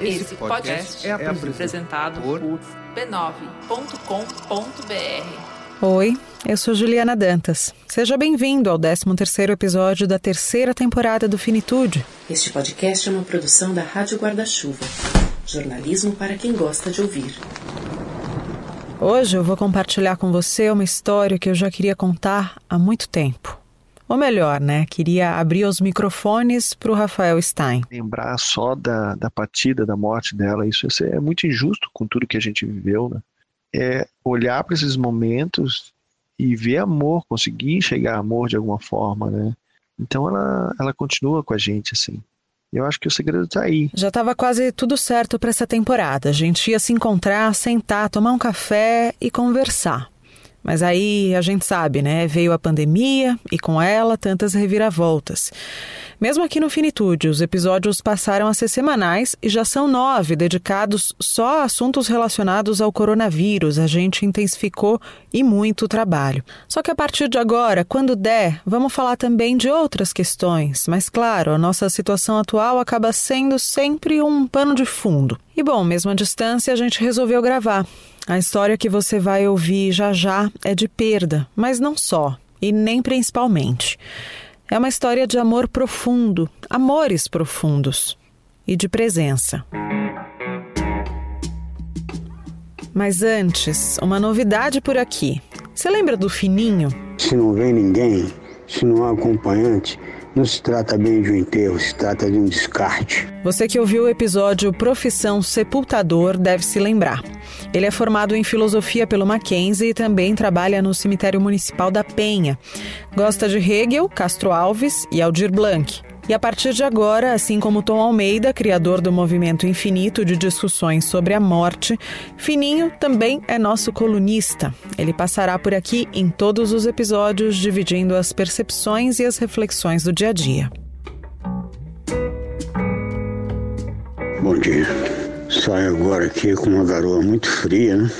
Esse podcast é apresentado por b9.com.br. Oi, eu sou Juliana Dantas. Seja bem-vindo ao 13º episódio da terceira temporada do Finitude. Este podcast é uma produção da Rádio Guarda-Chuva. Jornalismo para quem gosta de ouvir. Hoje eu vou compartilhar com você uma história que eu já queria contar há muito tempo. Ou melhor, né? Queria abrir os microfones para o Rafael Stein. Lembrar só da, da partida, da morte dela, isso é muito injusto com tudo que a gente viveu, né? É olhar para esses momentos e ver amor, conseguir enxergar amor de alguma forma, né? Então ela, ela continua com a gente, assim. Eu acho que o segredo está aí. Já estava quase tudo certo para essa temporada. A gente ia se encontrar, sentar, tomar um café e conversar. Mas aí a gente sabe, né? Veio a pandemia e com ela tantas reviravoltas. Mesmo aqui no Finitude, os episódios passaram a ser semanais e já são nove dedicados só a assuntos relacionados ao coronavírus. A gente intensificou e muito o trabalho. Só que a partir de agora, quando der, vamos falar também de outras questões. Mas claro, a nossa situação atual acaba sendo sempre um pano de fundo. E bom, mesmo à distância, a gente resolveu gravar. A história que você vai ouvir já já é de perda, mas não só, e nem principalmente. É uma história de amor profundo, amores profundos e de presença. Mas antes, uma novidade por aqui. Você lembra do Fininho? Se não vem ninguém, se não há acompanhante, não se trata bem de um enterro, se trata de um descarte. Você que ouviu o episódio Profissão Sepultador deve se lembrar. Ele é formado em filosofia pelo Mackenzie e também trabalha no Cemitério Municipal da Penha. Gosta de Hegel, Castro Alves e Aldir Blanc. E a partir de agora, assim como Tom Almeida, criador do movimento infinito de discussões sobre a morte, Fininho também é nosso colunista. Ele passará por aqui em todos os episódios, dividindo as percepções e as reflexões do dia a dia. Bom dia. Saio agora aqui com uma garoa muito fria, né?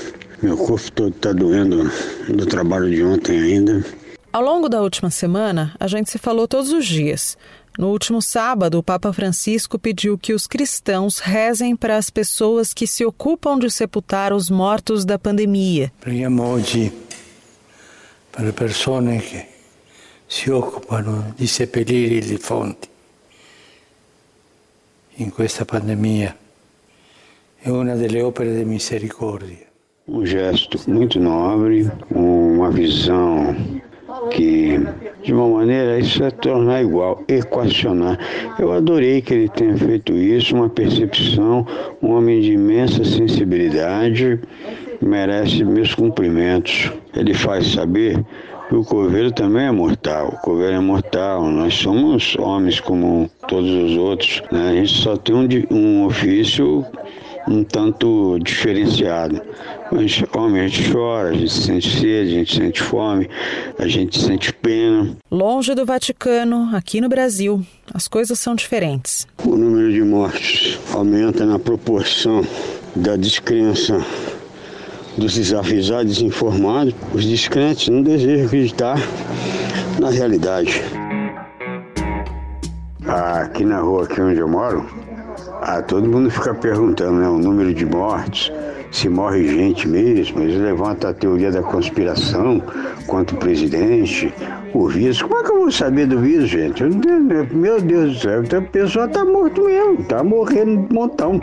Meu corpo todo está doendo do trabalho de ontem ainda. Ao longo da última semana, a gente se falou todos os dias. No último sábado, o Papa Francisco pediu que os cristãos rezem para as pessoas que se ocupam de sepultar os mortos da pandemia. Preghiamo oggi per le persone che si occupano di seppellire i defunti in questa pandemia. È una delle opere di misericordia. Um gesto muito nobre, uma visão que, de uma maneira, isso é tornar igual, equacionar. Eu adorei que ele tenha feito isso, uma percepção, um homem de imensa sensibilidade, merece meus cumprimentos. Ele faz saber que o coveiro também é mortal, o coveiro é mortal, nós somos homens como todos os outros, né? a gente só tem um, um ofício um tanto diferenciado. Mas, homem, a gente chora, a gente sente sede, a gente sente fome, a gente sente pena. Longe do Vaticano, aqui no Brasil, as coisas são diferentes. O número de mortes aumenta na proporção da descrença dos desavisados desinformados. Os descrentes não desejam acreditar na realidade. Aqui na rua aqui onde eu moro, ah, todo mundo fica perguntando, né? O número de mortes, se morre gente mesmo. Eles levantam a teoria da conspiração contra o presidente, o vírus. Como é que eu vou saber do vírus, gente? Meu Deus do céu, a pessoa tá morto mesmo, tá morrendo um montão.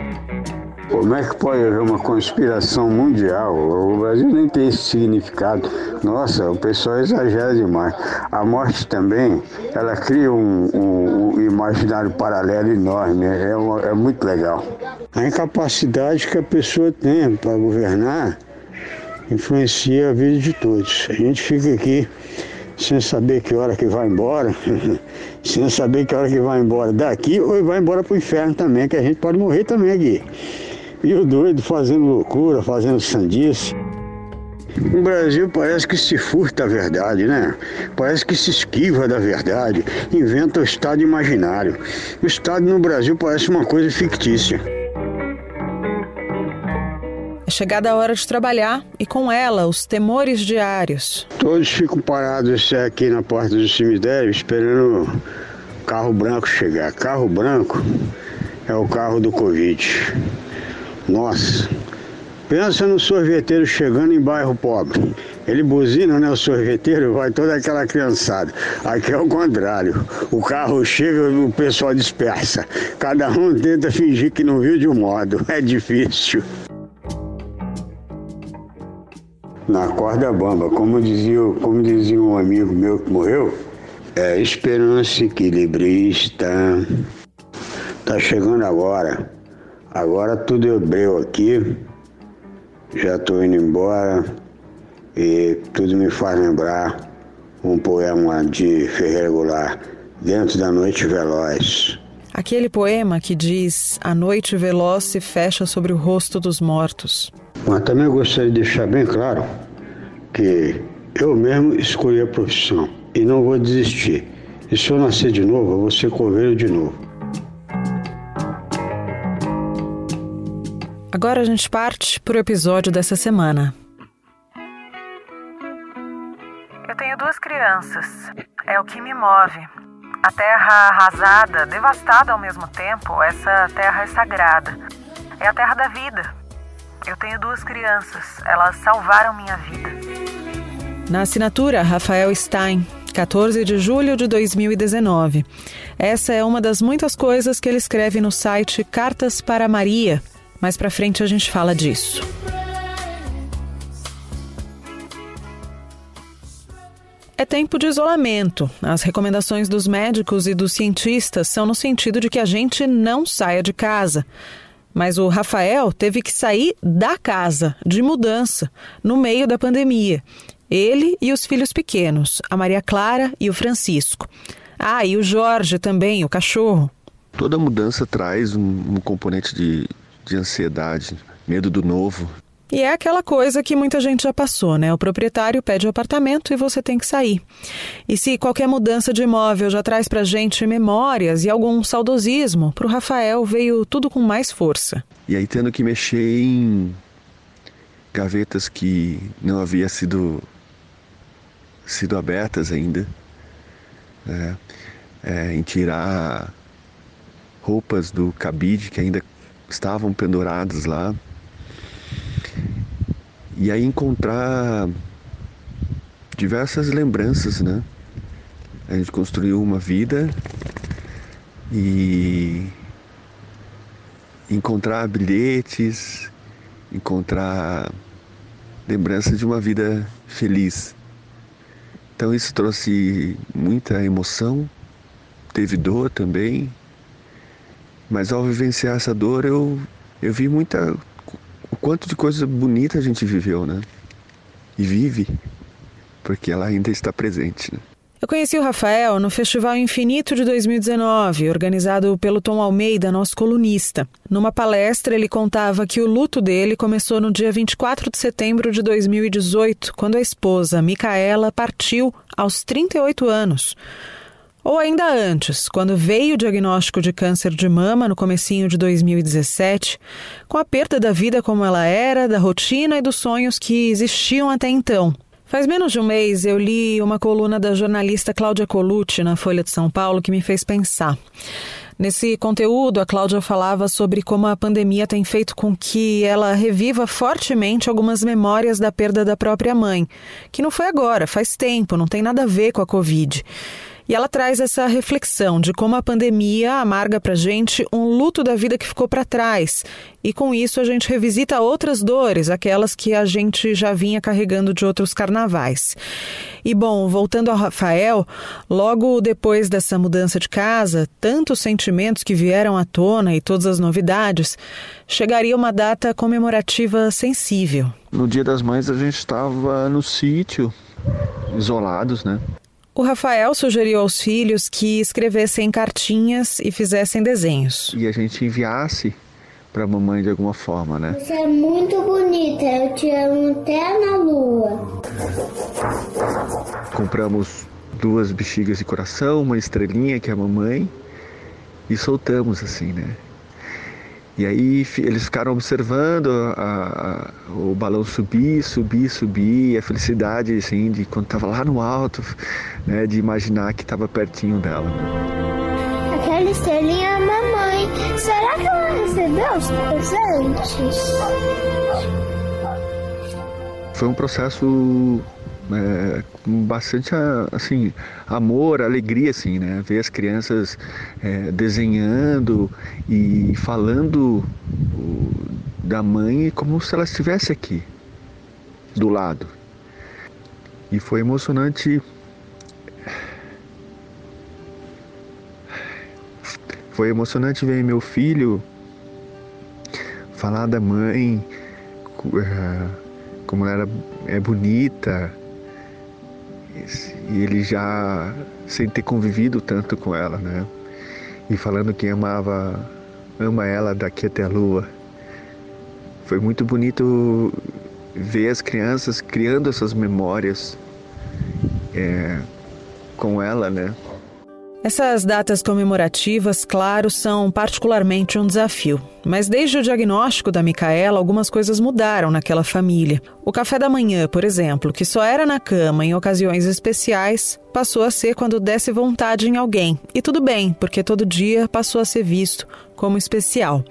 Como é que pode haver uma conspiração mundial? O Brasil nem tem esse significado. Nossa, o pessoal exagera demais. A morte também, ela cria um, um, um imaginário paralelo enorme. É, uma, é muito legal. A incapacidade que a pessoa tem para governar influencia a vida de todos. A gente fica aqui sem saber que hora que vai embora, sem saber que hora que vai embora daqui ou vai embora para o inferno também, que a gente pode morrer também aqui. E o doido fazendo loucura, fazendo sandice. O Brasil parece que se furta a verdade, né? Parece que se esquiva da verdade, inventa o Estado imaginário. O Estado no Brasil parece uma coisa fictícia. É chegada a hora de trabalhar e com ela os temores diários. Todos ficam parados aqui na porta do cemitério esperando carro branco chegar. Carro branco é o carro do Covid. Nossa, pensa no sorveteiro chegando em bairro pobre. Ele buzina, né? O sorveteiro vai toda aquela criançada. Aqui é o contrário. O carro chega e o pessoal dispersa. Cada um tenta fingir que não viu de um modo. É difícil. Na corda bamba, como dizia, como dizia um amigo meu que morreu, é esperança equilibrista. Tá chegando agora. Agora tudo é breu aqui. Já tô indo embora e tudo me faz lembrar um poema de Ferreira Goulart, Dentro da Noite Veloz. Aquele poema que diz: A noite veloz se fecha sobre o rosto dos mortos. Mas também gostaria de deixar bem claro que eu mesmo escolhi a profissão e não vou desistir. E se eu nascer de novo, eu vou ser coveiro de novo. Agora a gente parte para o episódio dessa semana. Eu tenho duas crianças. É o que me move. A terra arrasada, devastada ao mesmo tempo, essa terra é sagrada. É a terra da vida. Eu tenho duas crianças. Elas salvaram minha vida. Na assinatura, Rafael Stein, 14 de julho de 2019. Essa é uma das muitas coisas que ele escreve no site Cartas para Maria. Mais para frente a gente fala disso. É tempo de isolamento. As recomendações dos médicos e dos cientistas são no sentido de que a gente não saia de casa. Mas o Rafael teve que sair da casa, de mudança, no meio da pandemia. Ele e os filhos pequenos, a Maria Clara e o Francisco. Ah, e o Jorge também, o cachorro. Toda mudança traz um, um componente de, de ansiedade, medo do novo. E é aquela coisa que muita gente já passou, né? O proprietário pede o apartamento e você tem que sair. E se qualquer mudança de imóvel já traz pra gente memórias e algum saudosismo, pro Rafael veio tudo com mais força. E aí tendo que mexer em gavetas que não havia sido sido abertas ainda, é, é, em tirar roupas do cabide que ainda estavam penduradas lá e aí encontrar diversas lembranças, né? A gente construiu uma vida e encontrar bilhetes, encontrar lembranças de uma vida feliz. Então isso trouxe muita emoção, teve dor também, mas ao vivenciar essa dor eu, eu vi muita o quanto de coisa bonita a gente viveu, né? E vive, porque ela ainda está presente. Né? Eu conheci o Rafael no Festival Infinito de 2019, organizado pelo Tom Almeida, nosso colunista. Numa palestra, ele contava que o luto dele começou no dia 24 de setembro de 2018, quando a esposa, Micaela, partiu aos 38 anos. Ou ainda antes, quando veio o diagnóstico de câncer de mama no comecinho de 2017, com a perda da vida como ela era, da rotina e dos sonhos que existiam até então. Faz menos de um mês eu li uma coluna da jornalista Cláudia Colucci na Folha de São Paulo que me fez pensar. Nesse conteúdo, a Cláudia falava sobre como a pandemia tem feito com que ela reviva fortemente algumas memórias da perda da própria mãe, que não foi agora, faz tempo, não tem nada a ver com a Covid. E ela traz essa reflexão de como a pandemia amarga para gente um luto da vida que ficou para trás. E com isso a gente revisita outras dores, aquelas que a gente já vinha carregando de outros carnavais. E bom, voltando ao Rafael, logo depois dessa mudança de casa, tantos sentimentos que vieram à tona e todas as novidades, chegaria uma data comemorativa sensível. No Dia das Mães a gente estava no sítio, isolados, né? O Rafael sugeriu aos filhos que escrevessem cartinhas e fizessem desenhos. E a gente enviasse para a mamãe de alguma forma, né? Você é muito bonita, eu te amo até na lua. Compramos duas bexigas de coração, uma estrelinha que é a mamãe e soltamos assim, né? E aí eles ficaram observando a, a, o balão subir, subir, subir, a felicidade assim de quando estava lá no alto, né, de imaginar que estava pertinho dela. Né? estrelinha mamãe. Será que ela recebeu os presentes? Foi um processo é, com bastante assim amor, alegria assim, né? Ver as crianças é, desenhando e falando da mãe como se ela estivesse aqui do lado. E foi emocionante. Foi emocionante ver meu filho falar da mãe, é, como ela é bonita, e ele já sem ter convivido tanto com ela, né? E falando que amava, ama ela daqui até a lua. Foi muito bonito ver as crianças criando essas memórias é, com ela, né? Essas datas comemorativas, claro, são particularmente um desafio. Mas desde o diagnóstico da Micaela, algumas coisas mudaram naquela família. O café da manhã, por exemplo, que só era na cama em ocasiões especiais, passou a ser quando desse vontade em alguém. E tudo bem, porque todo dia passou a ser visto como especial.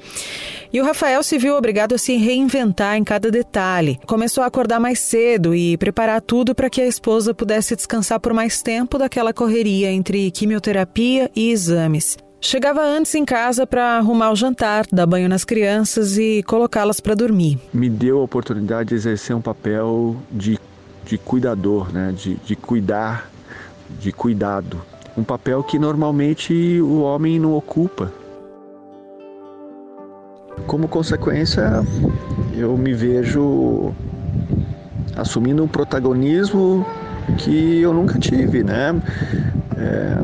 E o Rafael se viu obrigado a se reinventar em cada detalhe. Começou a acordar mais cedo e preparar tudo para que a esposa pudesse descansar por mais tempo daquela correria entre quimioterapia e exames. Chegava antes em casa para arrumar o jantar, dar banho nas crianças e colocá-las para dormir. Me deu a oportunidade de exercer um papel de, de cuidador, né? de, de cuidar, de cuidado. Um papel que normalmente o homem não ocupa. Como consequência, eu me vejo assumindo um protagonismo que eu nunca tive, né? É,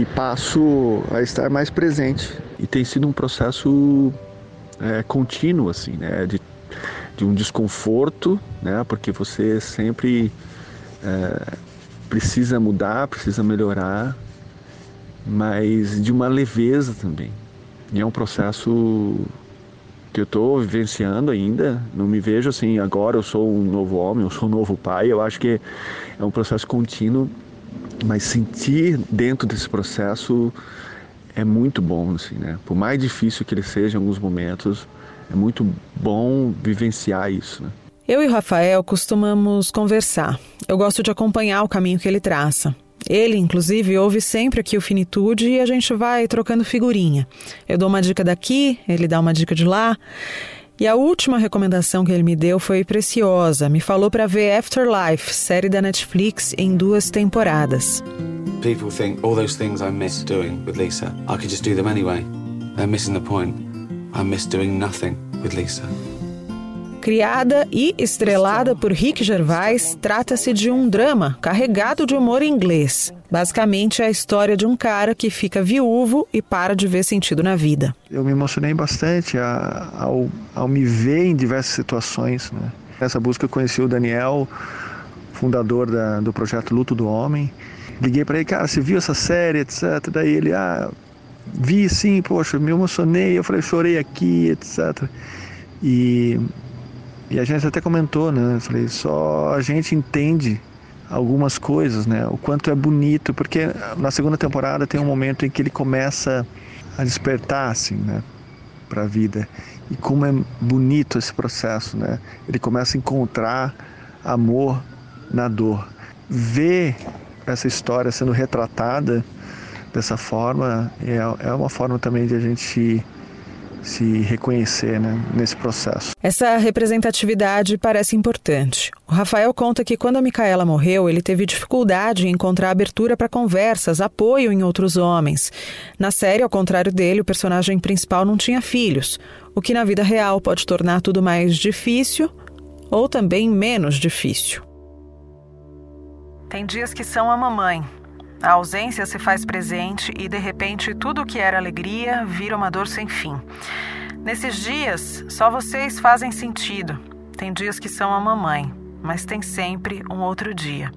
e passo a estar mais presente. E tem sido um processo é, contínuo, assim, né? De, de um desconforto, né? Porque você sempre é, precisa mudar, precisa melhorar, mas de uma leveza também. E é um processo que eu estou vivenciando ainda. Não me vejo assim, agora eu sou um novo homem, eu sou um novo pai. Eu acho que é um processo contínuo, mas sentir dentro desse processo é muito bom, assim, né? Por mais difícil que ele seja em alguns momentos, é muito bom vivenciar isso, né? Eu e Rafael costumamos conversar. Eu gosto de acompanhar o caminho que ele traça. Ele, inclusive, ouve sempre aqui o Finitude e a gente vai trocando figurinha. Eu dou uma dica daqui, ele dá uma dica de lá. E a última recomendação que ele me deu foi preciosa. Me falou para ver Afterlife, série da Netflix, em duas temporadas. People think all those things I miss doing with Lisa, I could just do them anyway. They're missing the point. I miss doing nothing with Lisa. Criada e estrelada por Rick Gervais, trata-se de um drama carregado de humor inglês. Basicamente é a história de um cara que fica viúvo e para de ver sentido na vida. Eu me emocionei bastante ao, ao me ver em diversas situações. Né? Nessa busca eu conheci o Daniel, fundador da, do projeto Luto do Homem. Liguei para ele, cara, você viu essa série, etc. Daí ele, ah, vi sim, poxa, me emocionei. Eu falei, chorei aqui, etc. E e a gente até comentou, né? Eu falei, só a gente entende algumas coisas, né? O quanto é bonito, porque na segunda temporada tem um momento em que ele começa a despertar, assim, né? Para a vida. E como é bonito esse processo, né? Ele começa a encontrar amor na dor. Ver essa história sendo retratada dessa forma é, é uma forma também de a gente se reconhecer né, nesse processo. Essa representatividade parece importante. O Rafael conta que quando a Micaela morreu, ele teve dificuldade em encontrar abertura para conversas, apoio em outros homens. Na série, ao contrário dele, o personagem principal não tinha filhos, o que na vida real pode tornar tudo mais difícil ou também menos difícil. Tem dias que são a mamãe, a ausência se faz presente e, de repente, tudo o que era alegria vira uma dor sem fim. Nesses dias, só vocês fazem sentido. Tem dias que são a mamãe, mas tem sempre um outro dia.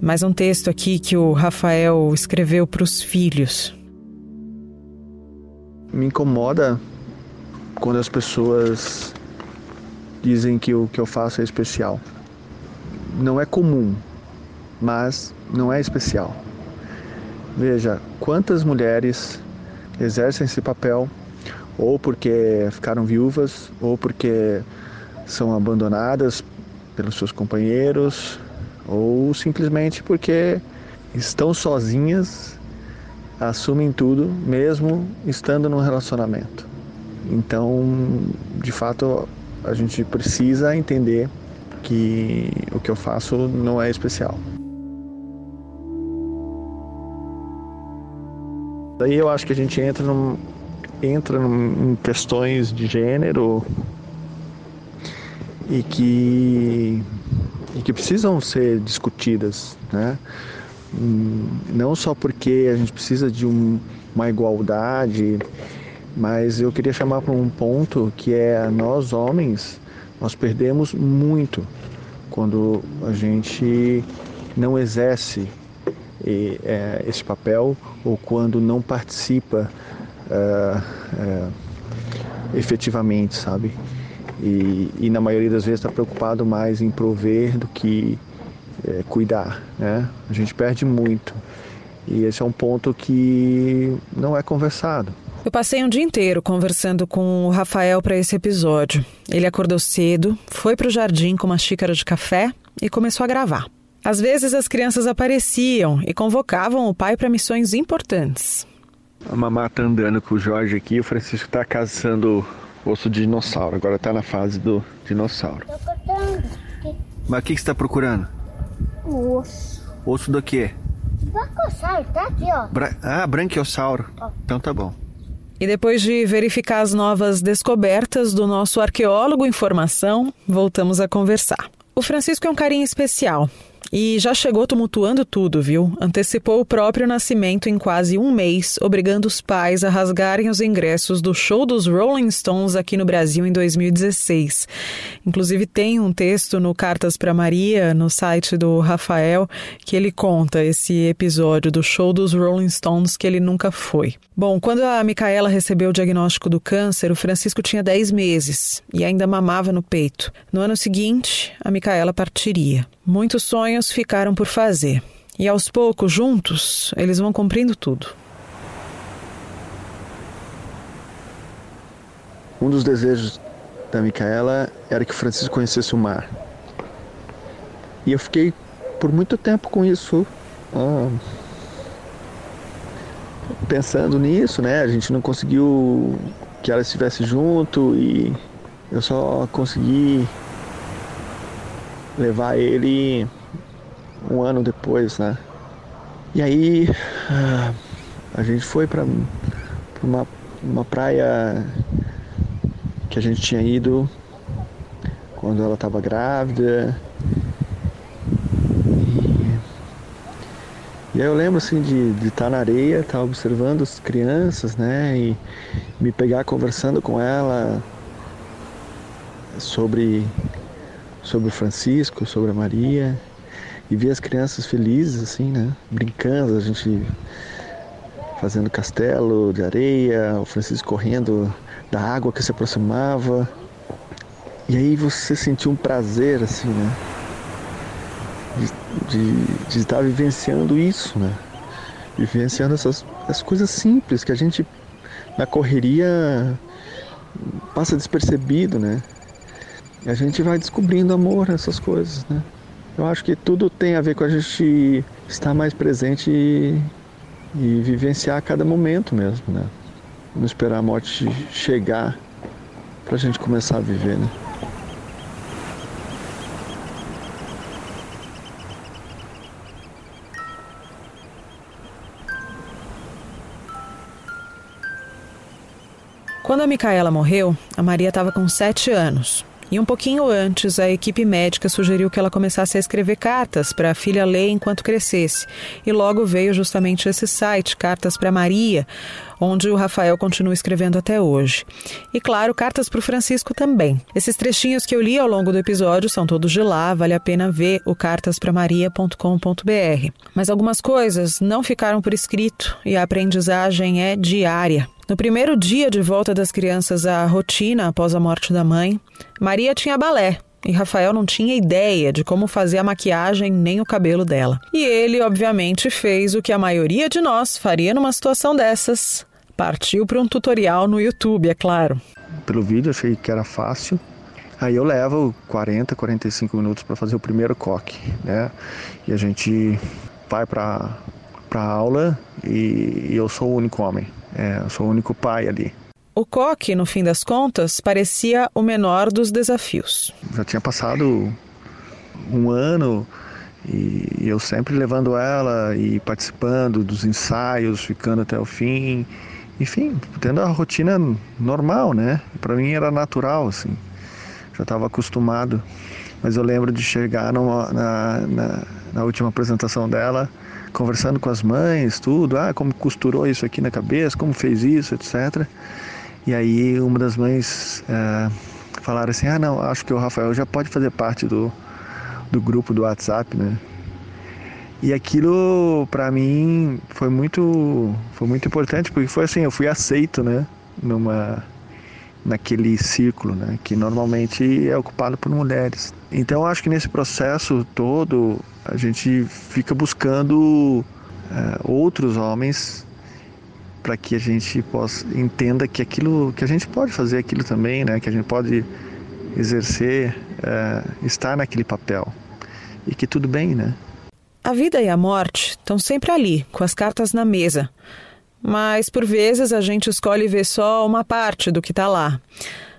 Mais um texto aqui que o Rafael escreveu para os filhos. Me incomoda quando as pessoas dizem que o que eu faço é especial. Não é comum, mas não é especial. Veja quantas mulheres exercem esse papel, ou porque ficaram viúvas, ou porque são abandonadas pelos seus companheiros, ou simplesmente porque estão sozinhas, assumem tudo, mesmo estando num relacionamento. Então, de fato, a gente precisa entender que o que eu faço não é especial. Daí eu acho que a gente entra, num, entra num, em questões de gênero e que, e que precisam ser discutidas, né? Hum, não só porque a gente precisa de um, uma igualdade, mas eu queria chamar para um ponto que é nós homens, nós perdemos muito quando a gente não exerce e, é, esse papel ou quando não participa é, é, efetivamente, sabe? E, e, na maioria das vezes está preocupado mais em prover do que é, cuidar, né? A gente perde muito e esse é um ponto que não é conversado. Eu passei um dia inteiro conversando com o Rafael para esse episódio. Ele acordou cedo, foi para o jardim com uma xícara de café e começou a gravar. Às vezes as crianças apareciam e convocavam o pai para missões importantes. A mamá tá andando com o Jorge aqui, o Francisco tá caçando osso de dinossauro. Agora tá na fase do dinossauro. Mas o que, que você tá procurando? O osso. Osso do quê? Brancossauro, tá aqui, ó. Bra ah, branquiossauro. Então tá bom. E depois de verificar as novas descobertas do nosso arqueólogo em formação, voltamos a conversar. O Francisco é um carinho especial. E já chegou tumultuando tudo, viu? Antecipou o próprio nascimento em quase um mês, obrigando os pais a rasgarem os ingressos do show dos Rolling Stones aqui no Brasil em 2016. Inclusive, tem um texto no Cartas para Maria, no site do Rafael, que ele conta esse episódio do show dos Rolling Stones que ele nunca foi. Bom, quando a Micaela recebeu o diagnóstico do câncer, o Francisco tinha 10 meses e ainda mamava no peito. No ano seguinte, a Micaela partiria. Muitos sonhos ficaram por fazer. E aos poucos, juntos, eles vão cumprindo tudo. Um dos desejos da Micaela era que o Francisco conhecesse o mar. E eu fiquei por muito tempo com isso, ah, pensando nisso, né? A gente não conseguiu que ela estivesse junto e eu só consegui levar ele um ano depois, né? E aí ah, a gente foi para uma, uma praia que a gente tinha ido quando ela estava grávida. E, aí eu lembro assim de, de estar na areia, estar observando as crianças, né? E me pegar conversando com ela sobre sobre Francisco, sobre a Maria e ver as crianças felizes assim, né? Brincando, a gente fazendo castelo de areia, o Francisco correndo da água que se aproximava. E aí você sentiu um prazer assim, né? De, de, de estar vivenciando isso, né? Vivenciando essas, essas coisas simples que a gente na correria passa despercebido, né? E a gente vai descobrindo amor, essas coisas, né? Eu acho que tudo tem a ver com a gente estar mais presente e, e vivenciar cada momento mesmo, né? Não esperar a morte chegar para a gente começar a viver, né? Quando a Micaela morreu, a Maria estava com sete anos. E um pouquinho antes, a equipe médica sugeriu que ela começasse a escrever cartas para a filha ler enquanto crescesse. E logo veio justamente esse site, Cartas para Maria, onde o Rafael continua escrevendo até hoje. E claro, cartas para o Francisco também. Esses trechinhos que eu li ao longo do episódio são todos de lá, vale a pena ver o cartaspramaria.com.br. Mas algumas coisas não ficaram por escrito e a aprendizagem é diária. No primeiro dia de volta das crianças à rotina após a morte da mãe, Maria tinha balé e Rafael não tinha ideia de como fazer a maquiagem nem o cabelo dela. E ele, obviamente, fez o que a maioria de nós faria numa situação dessas: partiu para um tutorial no YouTube, é claro. Pelo vídeo achei que era fácil. Aí eu levo 40, 45 minutos para fazer o primeiro coque, né? E a gente vai para para aula e eu sou o único homem. É, eu sou o único pai ali. O coque, no fim das contas, parecia o menor dos desafios. Já tinha passado um ano e eu sempre levando ela e participando dos ensaios, ficando até o fim. Enfim, tendo a rotina normal, né? Para mim era natural, assim. Já estava acostumado. Mas eu lembro de chegar numa, na, na, na última apresentação dela, conversando com as mães, tudo, ah, como costurou isso aqui na cabeça, como fez isso, etc. E aí uma das mães é, falaram assim, ah não, acho que o Rafael já pode fazer parte do, do grupo do WhatsApp, né? E aquilo para mim foi muito foi muito importante porque foi assim, eu fui aceito, né, numa naquele círculo, né, que normalmente é ocupado por mulheres. Então acho que nesse processo todo a gente fica buscando é, outros homens para que a gente possa entenda que aquilo que a gente pode fazer aquilo também, né? Que a gente pode exercer, é, estar naquele papel e que tudo bem, né? A vida e a morte estão sempre ali, com as cartas na mesa. Mas por vezes a gente escolhe ver só uma parte do que está lá.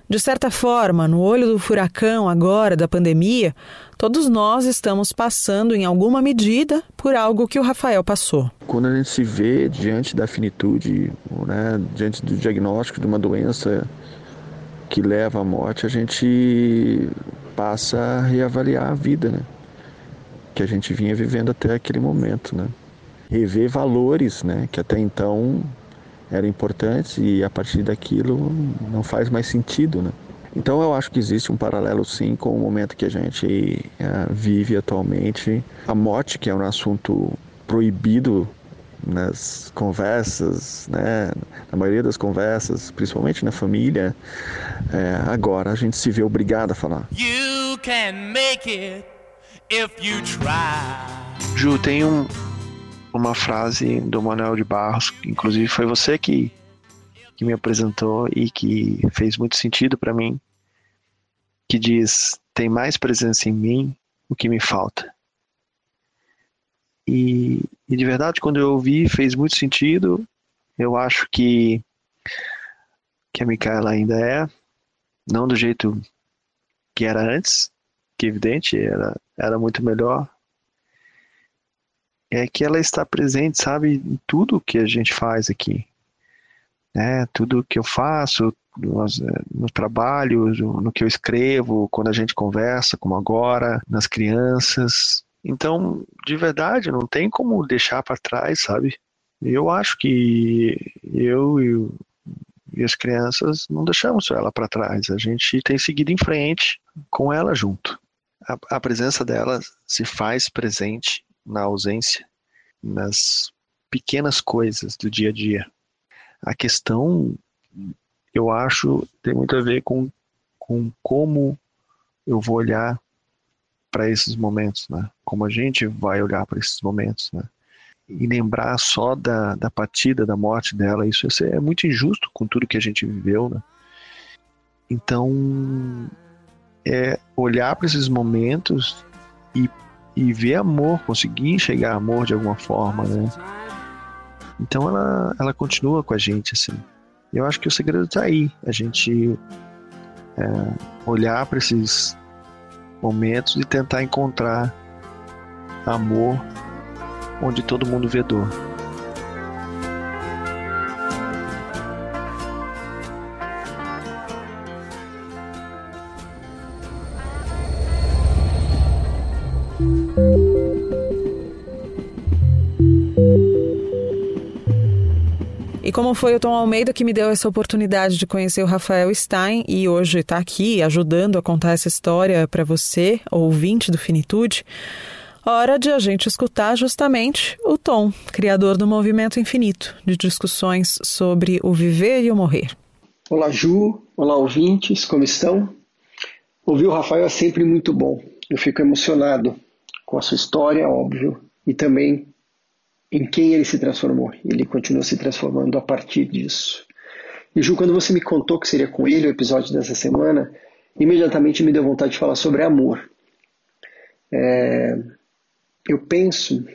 De certa forma, no olho do furacão agora da pandemia, todos nós estamos passando em alguma medida por algo que o Rafael passou. Quando a gente se vê diante da finitude, né, diante do diagnóstico de uma doença que leva à morte, a gente passa a reavaliar a vida, né? Que a gente vinha vivendo até aquele momento, né? Rever valores, né? Que até então eram importantes e a partir daquilo não faz mais sentido, né? Então eu acho que existe um paralelo sim com o momento que a gente uh, vive atualmente. A morte, que é um assunto proibido nas conversas, né? na maioria das conversas, principalmente na família, é, agora a gente se vê obrigado a falar. Ju, tem um, uma frase do Manuel de Barros, inclusive foi você que, que me apresentou e que fez muito sentido para mim, que diz: tem mais presença em mim o que me falta. E, e de verdade, quando eu ouvi, fez muito sentido. Eu acho que que a Micaela ainda é, não do jeito que era antes, que evidente era era muito melhor, é que ela está presente, sabe, em tudo que a gente faz aqui. Né? Tudo que eu faço, no, no trabalho, no que eu escrevo, quando a gente conversa, como agora, nas crianças. Então, de verdade, não tem como deixar para trás, sabe? Eu acho que eu e, as crianças não deixamos ela para trás. A gente tem seguido em frente com ela junto. A presença dela se faz presente na ausência, nas pequenas coisas do dia a dia. A questão, eu acho, tem muito a ver com, com como eu vou olhar para esses momentos, né? Como a gente vai olhar para esses momentos, né? E lembrar só da, da partida, da morte dela, isso é muito injusto com tudo que a gente viveu, né? Então, é olhar para esses momentos e e ver amor, conseguir enxergar amor de alguma forma, né? Então ela, ela continua com a gente, assim. Eu acho que o segredo está aí, a gente é, olhar para esses momentos e tentar encontrar amor onde todo mundo vê dor. Foi o Tom Almeida que me deu essa oportunidade de conhecer o Rafael Stein e hoje está aqui ajudando a contar essa história para você, ouvinte do Finitude, hora de a gente escutar justamente o Tom, criador do Movimento Infinito, de discussões sobre o viver e o morrer. Olá, Ju. Olá, ouvintes, como estão? Ouvir o Rafael é sempre muito bom. Eu fico emocionado com a sua história, óbvio, e também em quem ele se transformou. Ele continua se transformando a partir disso. E Ju, quando você me contou que seria com ele o episódio dessa semana, imediatamente me deu vontade de falar sobre amor. É, eu penso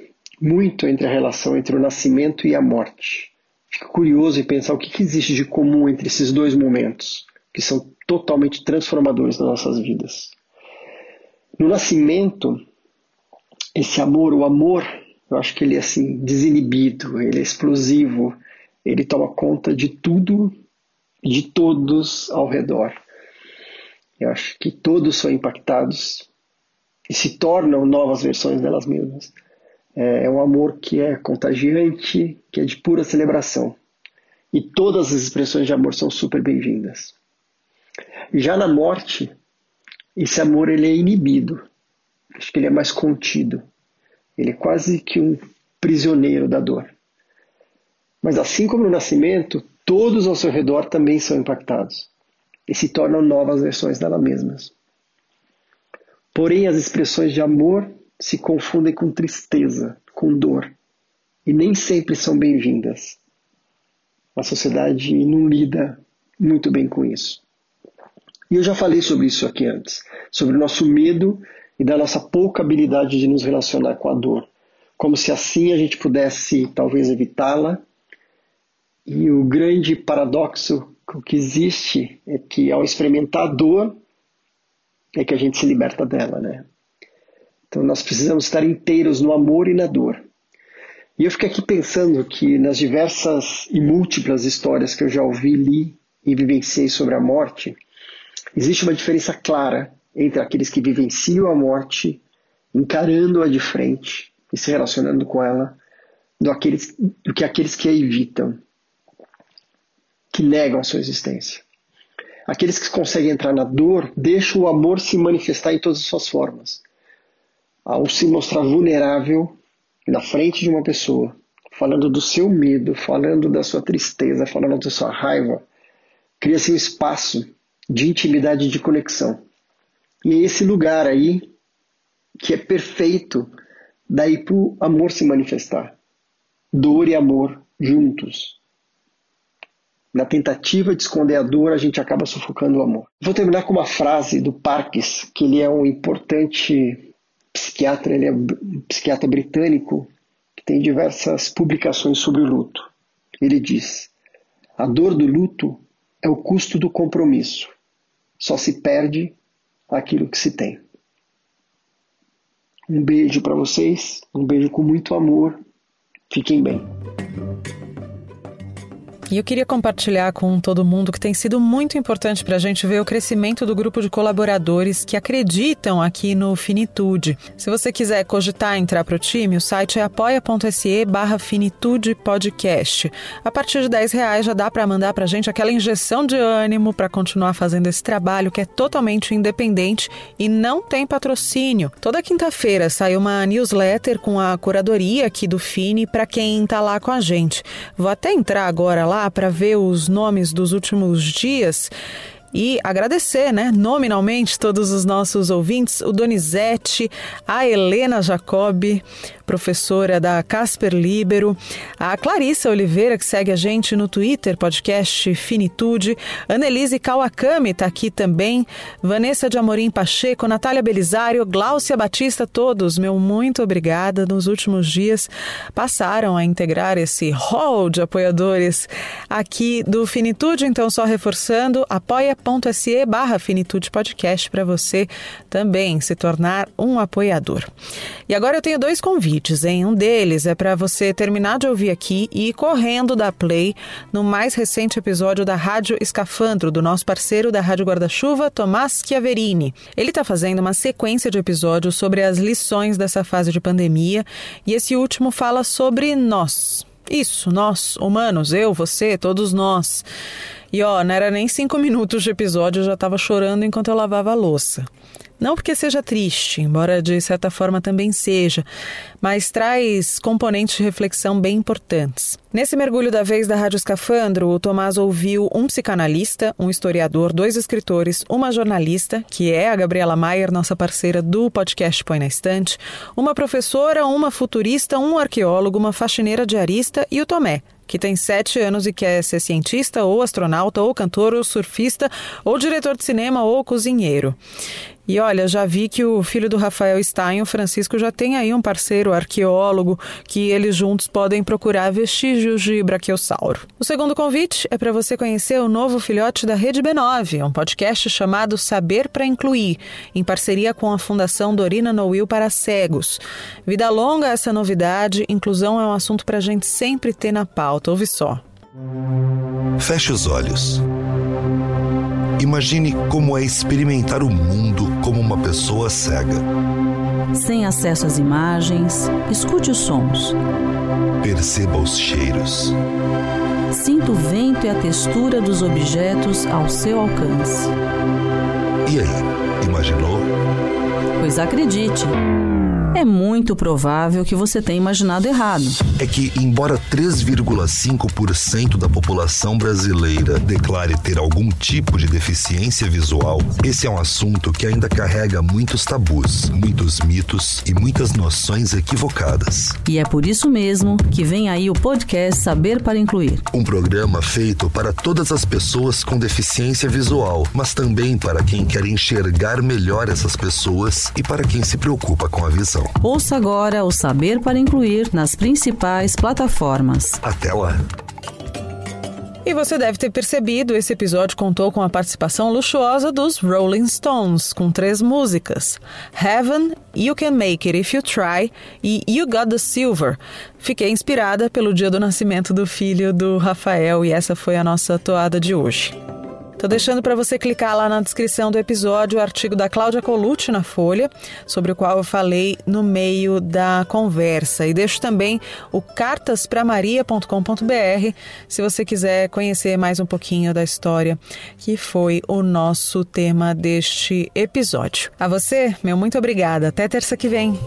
muito entre a relação entre o nascimento e a morte. Fico curioso em pensar o que, que existe de comum entre esses dois momentos, que são totalmente transformadores nas nossas vidas. No nascimento, esse amor, o amor, eu acho que ele é assim, desinibido, ele é explosivo, ele toma conta de tudo de todos ao redor. Eu acho que todos são impactados e se tornam novas versões delas mesmas. É, é um amor que é contagiante, que é de pura celebração. E todas as expressões de amor são super bem-vindas. Já na morte, esse amor ele é inibido. Acho que ele é mais contido. Ele é quase que um prisioneiro da dor. Mas assim como no nascimento, todos ao seu redor também são impactados e se tornam novas versões dela mesmas. Porém, as expressões de amor se confundem com tristeza, com dor, e nem sempre são bem-vindas. A sociedade não lida muito bem com isso. E eu já falei sobre isso aqui antes, sobre o nosso medo e da nossa pouca habilidade de nos relacionar com a dor, como se assim a gente pudesse talvez evitá-la. E o grande paradoxo que existe é que ao experimentar a dor é que a gente se liberta dela, né? Então nós precisamos estar inteiros no amor e na dor. E eu fiquei aqui pensando que nas diversas e múltiplas histórias que eu já ouvi, li e vivenciei sobre a morte, existe uma diferença clara entre aqueles que vivenciam a morte, encarando-a de frente e se relacionando com ela, do, aqueles, do que aqueles que a evitam, que negam a sua existência. Aqueles que conseguem entrar na dor deixam o amor se manifestar em todas as suas formas ao se mostrar vulnerável na frente de uma pessoa, falando do seu medo, falando da sua tristeza, falando da sua raiva, cria-se um espaço de intimidade e de conexão. E esse lugar aí que é perfeito daí para o amor se manifestar. Dor e amor juntos. Na tentativa de esconder a dor, a gente acaba sufocando o amor. Vou terminar com uma frase do Parkes, que ele é um importante psiquiatra, ele é um psiquiatra britânico que tem diversas publicações sobre o luto. Ele diz: a dor do luto é o custo do compromisso. Só se perde aquilo que se tem. Um beijo para vocês, um beijo com muito amor. Fiquem bem. E eu queria compartilhar com todo mundo que tem sido muito importante para a gente ver o crescimento do grupo de colaboradores que acreditam aqui no Finitude. Se você quiser cogitar entrar para o time, o site é apoia.se barra Finitude Podcast. A partir de 10 reais já dá para mandar para a gente aquela injeção de ânimo para continuar fazendo esse trabalho que é totalmente independente e não tem patrocínio. Toda quinta-feira sai uma newsletter com a curadoria aqui do Fini para quem está lá com a gente. Vou até entrar agora lá para ver os nomes dos últimos dias e agradecer, né, nominalmente todos os nossos ouvintes, o Donizete, a Helena Jacobi, professora da Casper Libero, a Clarissa Oliveira, que segue a gente no Twitter, podcast Finitude, Annelise Kawakami está aqui também, Vanessa de Amorim Pacheco, Natália Belisário, Gláucia Batista, todos, meu muito obrigada. Nos últimos dias passaram a integrar esse hall de apoiadores aqui do Finitude, então só reforçando, apoia.se barra Finitude Podcast para você também se tornar um apoiador. E agora eu tenho dois convites convites, hein? Um deles é para você terminar de ouvir aqui e ir correndo da Play no mais recente episódio da Rádio Escafandro, do nosso parceiro da Rádio Guarda-Chuva, Tomás Chiaverini. Ele está fazendo uma sequência de episódios sobre as lições dessa fase de pandemia e esse último fala sobre nós. Isso, nós, humanos, eu, você, todos nós. E ó, não era nem cinco minutos de episódio, eu já estava chorando enquanto eu lavava a louça. Não porque seja triste, embora de certa forma também seja, mas traz componentes de reflexão bem importantes. Nesse mergulho da vez da Rádio Escafandro, o Tomás ouviu um psicanalista, um historiador, dois escritores, uma jornalista, que é a Gabriela Maier, nossa parceira do podcast Põe na Estante, uma professora, uma futurista, um arqueólogo, uma faxineira diarista e o Tomé, que tem sete anos e quer ser cientista, ou astronauta, ou cantor, ou surfista, ou diretor de cinema, ou cozinheiro. E olha, já vi que o filho do Rafael Stein, o Francisco, já tem aí um parceiro arqueólogo que eles juntos podem procurar vestígios de braquiosauro. O segundo convite é para você conhecer o novo filhote da Rede B9, um podcast chamado Saber para Incluir, em parceria com a Fundação Dorina Noil para Cegos. Vida longa essa novidade, inclusão é um assunto para a gente sempre ter na pauta. Ouve só. Feche os olhos. Imagine como é experimentar o mundo como uma pessoa cega. Sem acesso às imagens, escute os sons. Perceba os cheiros. Sinta o vento e a textura dos objetos ao seu alcance. E aí, imaginou? Pois acredite é muito provável que você tenha imaginado errado. É que, embora 3,5% da população brasileira declare ter algum tipo de deficiência visual, esse é um assunto que ainda carrega muitos tabus, muitos mitos e muitas noções equivocadas. E é por isso mesmo que vem aí o podcast Saber para Incluir um programa feito para todas as pessoas com deficiência visual, mas também para quem quer enxergar melhor essas pessoas e para quem se preocupa com a visão. Ouça agora o Saber para Incluir nas principais plataformas. Até lá! E você deve ter percebido, esse episódio contou com a participação luxuosa dos Rolling Stones, com três músicas: Heaven, You Can Make It If You Try e You Got the Silver. Fiquei inspirada pelo dia do nascimento do filho do Rafael e essa foi a nossa toada de hoje. Tô deixando para você clicar lá na descrição do episódio o artigo da Cláudia Colucci na Folha, sobre o qual eu falei no meio da conversa. E deixo também o cartaspramaria.com.br se você quiser conhecer mais um pouquinho da história que foi o nosso tema deste episódio. A você, meu muito obrigada. Até terça que vem.